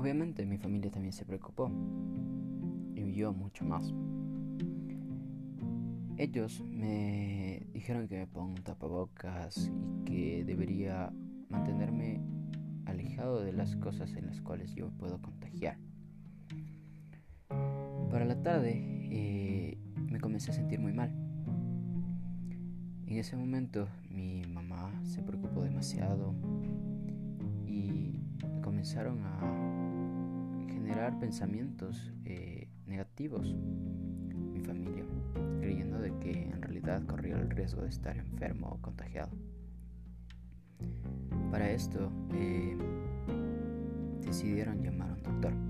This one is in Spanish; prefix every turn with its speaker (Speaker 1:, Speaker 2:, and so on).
Speaker 1: mi familia también se preocupó y yo mucho más. Ellos me dijeron que me ponga tapabocas y que debería mantenerme alejado de las cosas en las cuales yo puedo contagiar. Para la tarde eh, me comencé a sentir muy mal. En ese momento mi mamá se preocupó demasiado y comenzaron a generar pensamientos eh, negativos mi familia, creyendo de que en realidad corría el riesgo de estar enfermo o contagiado. Para esto eh, decidieron llamar a un doctor.